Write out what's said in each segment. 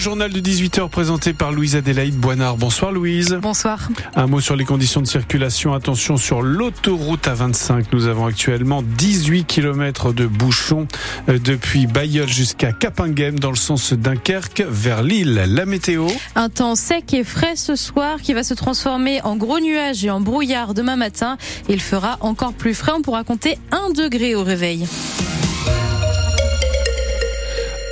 journal de 18h présenté par Louise Adélaïde Boinard. Bonsoir Louise. Bonsoir. Un mot sur les conditions de circulation. Attention sur l'autoroute A25. Nous avons actuellement 18 km de bouchons euh, depuis Bayeul jusqu'à Capinghem dans le sens Dunkerque vers Lille. La météo. Un temps sec et frais ce soir qui va se transformer en gros nuages et en brouillard demain matin. Il fera encore plus frais. On pourra compter 1 degré au réveil.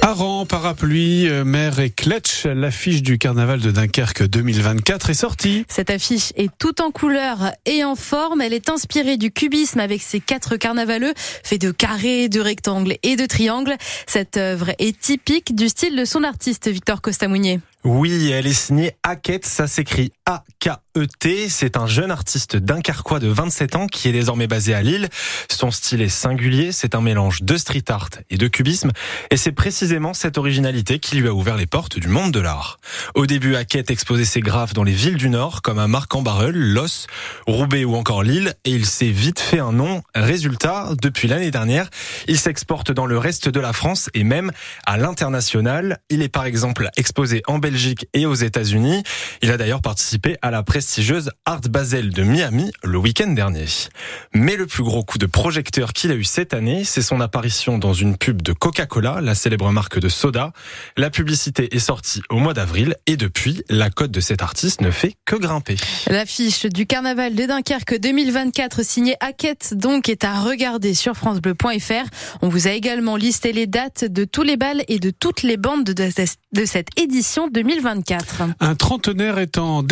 Aran, parapluie, euh, mer et Kletsch, l'affiche du carnaval de Dunkerque 2024 est sortie. Cette affiche est tout en couleur et en forme. Elle est inspirée du cubisme avec ses quatre carnavaleux faits de carrés, de rectangles et de triangles. Cette œuvre est typique du style de son artiste Victor Costamounier. Oui, elle est signée Hackett, ça s'écrit A-K-E-T. C'est un jeune artiste dunkerquois de 27 ans qui est désormais basé à Lille. Son style est singulier, c'est un mélange de street art et de cubisme. Et c'est précisément cette originalité qui lui a ouvert les portes du monde de l'art. Au début, Hackett exposait ses graphes dans les villes du Nord, comme à Marc-en-Barœul, Los, Roubaix ou encore Lille, et il s'est vite fait un nom. Résultat, depuis l'année dernière, il s'exporte dans le reste de la France et même à l'international. Il est par exemple exposé en Belgique et aux États-Unis. Il a d'ailleurs participé à la prestigieuse Art Basel de Miami le week-end dernier. Mais le plus gros coup de projecteur qu'il a eu cette année, c'est son apparition dans une pub de Coca-Cola, la célèbre marque de soda. La publicité est sortie au mois d'avril et depuis, la cote de cet artiste ne fait que grimper. L'affiche du carnaval de Dunkerque 2024 signée Hackett donc est à regarder sur francebleu.fr. On vous a également listé les dates de tous les balles et de toutes les bandes de cette édition 2024. Un trentenaire est en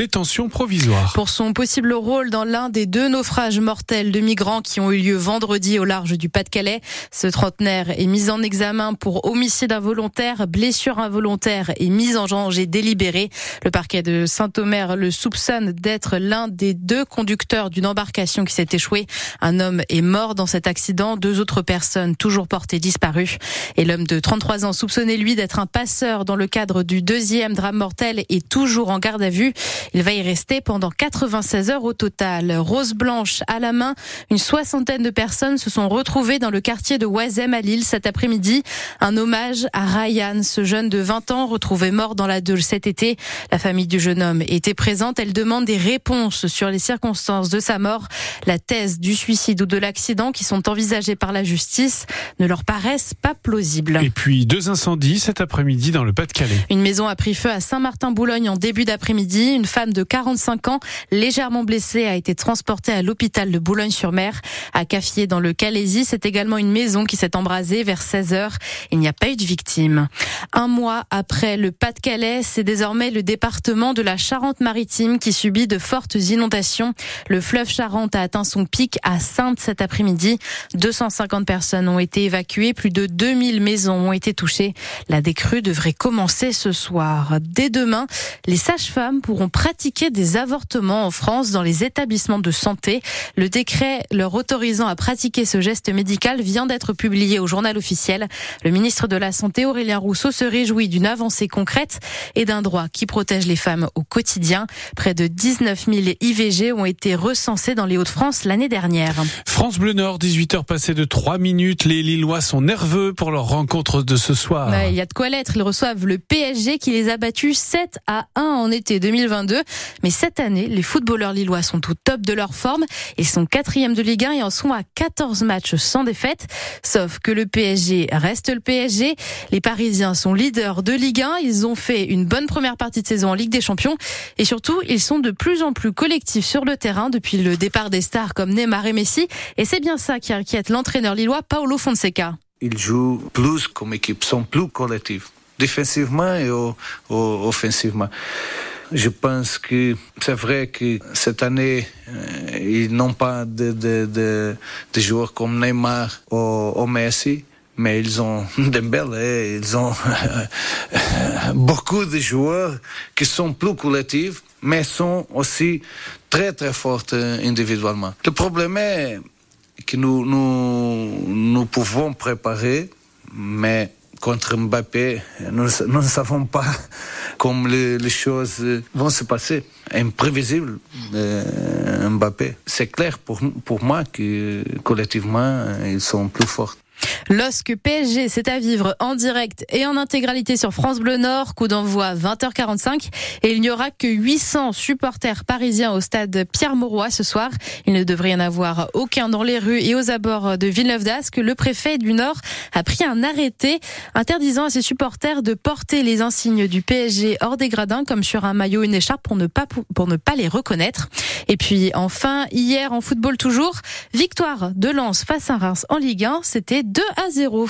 provisoire. Pour son possible rôle dans l'un des deux naufrages mortels de migrants qui ont eu lieu vendredi au large du Pas-de-Calais, ce trentenaire est mis en examen pour homicide involontaire, blessure involontaire et mise en danger délibérée. Le parquet de Saint-Omer le soupçonne d'être l'un des deux conducteurs d'une embarcation qui s'est échouée. Un homme est mort dans cet accident, deux autres personnes toujours portées disparues. Et l'homme de 33 ans soupçonné lui d'être un passeur dans le cadre du deuxième drame mortel est toujours en garde à vue. Va y rester pendant 96 heures au total. Rose blanche à la main, une soixantaine de personnes se sont retrouvées dans le quartier de Oisem à Lille cet après-midi. Un hommage à Ryan, ce jeune de 20 ans retrouvé mort dans la Deule cet été. La famille du jeune homme était présente. Elle demande des réponses sur les circonstances de sa mort. La thèse du suicide ou de l'accident qui sont envisagées par la justice ne leur paraissent pas plausibles. Et puis deux incendies cet après-midi dans le Pas-de-Calais. Une maison a pris feu à Saint-Martin-Boulogne en début d'après-midi. Une femme de 45 ans, légèrement blessée, a été transportée à l'hôpital de Boulogne-sur-Mer. À Caffier, dans le Calaisie, c'est également une maison qui s'est embrasée vers 16 heures. Il n'y a pas eu de victime. Un mois après le Pas-de-Calais, c'est désormais le département de la Charente-Maritime qui subit de fortes inondations. Le fleuve Charente a atteint son pic à Sainte cet après-midi. 250 personnes ont été évacuées, plus de 2000 maisons ont été touchées. La décrue devrait commencer ce soir. Dès demain, les sages-femmes pourront pratiquer des avortements en France dans les établissements de santé. Le décret leur autorisant à pratiquer ce geste médical vient d'être publié au journal officiel. Le ministre de la Santé, Aurélien Rousseau, se réjouit d'une avancée concrète et d'un droit qui protège les femmes au quotidien. Près de 19 000 IVG ont été recensés dans les Hauts-de-France l'année dernière. France Bleu Nord, 18h passées de 3 minutes. Les Lillois sont nerveux pour leur rencontre de ce soir. Il y a de quoi l'être. Ils reçoivent le PSG qui les a battus 7 à 1 en été 2022. Mais cette année, les footballeurs lillois sont au top de leur forme. Ils sont quatrième de Ligue 1 et en sont à 14 matchs sans défaite. Sauf que le PSG reste le PSG. Les Parisiens sont leaders de Ligue 1. Ils ont fait une bonne première partie de saison en Ligue des Champions. Et surtout, ils sont de plus en plus collectifs sur le terrain depuis le départ des stars comme Neymar et Messi. Et c'est bien ça qui inquiète l'entraîneur lillois Paolo Fonseca. Ils jouent plus comme équipe, sont plus collectifs, défensivement et offensivement. Je pense que c'est vrai que cette année, euh, ils n'ont pas de, de, joueurs comme Neymar ou, Messi, mais ils ont Dembélé, ils ont beaucoup de joueurs qui sont plus collectifs mais sont aussi très très fortes individuellement. Le problème est que nous, nous, nous pouvons préparer, mais contre Mbappé, nous, nous, ne savons pas comment les, les, choses vont se passer. Imprévisible, euh, Mbappé. C'est clair pour, pour moi que collectivement, ils sont plus forts. LOSC PSG, c'est à vivre en direct et en intégralité sur France Bleu Nord. Coup d'envoi 20h45 et il n'y aura que 800 supporters parisiens au stade Pierre-Mauroy ce soir. Il ne devrait y en avoir aucun dans les rues et aux abords de Villeneuve d'Ascq. Le préfet du Nord a pris un arrêté interdisant à ses supporters de porter les insignes du PSG hors des gradins comme sur un maillot, une écharpe pour ne pas, pour ne pas les reconnaître. Et puis enfin, hier en football toujours, victoire de Lens face à Reims en Ligue 1. C'était 2 à 0.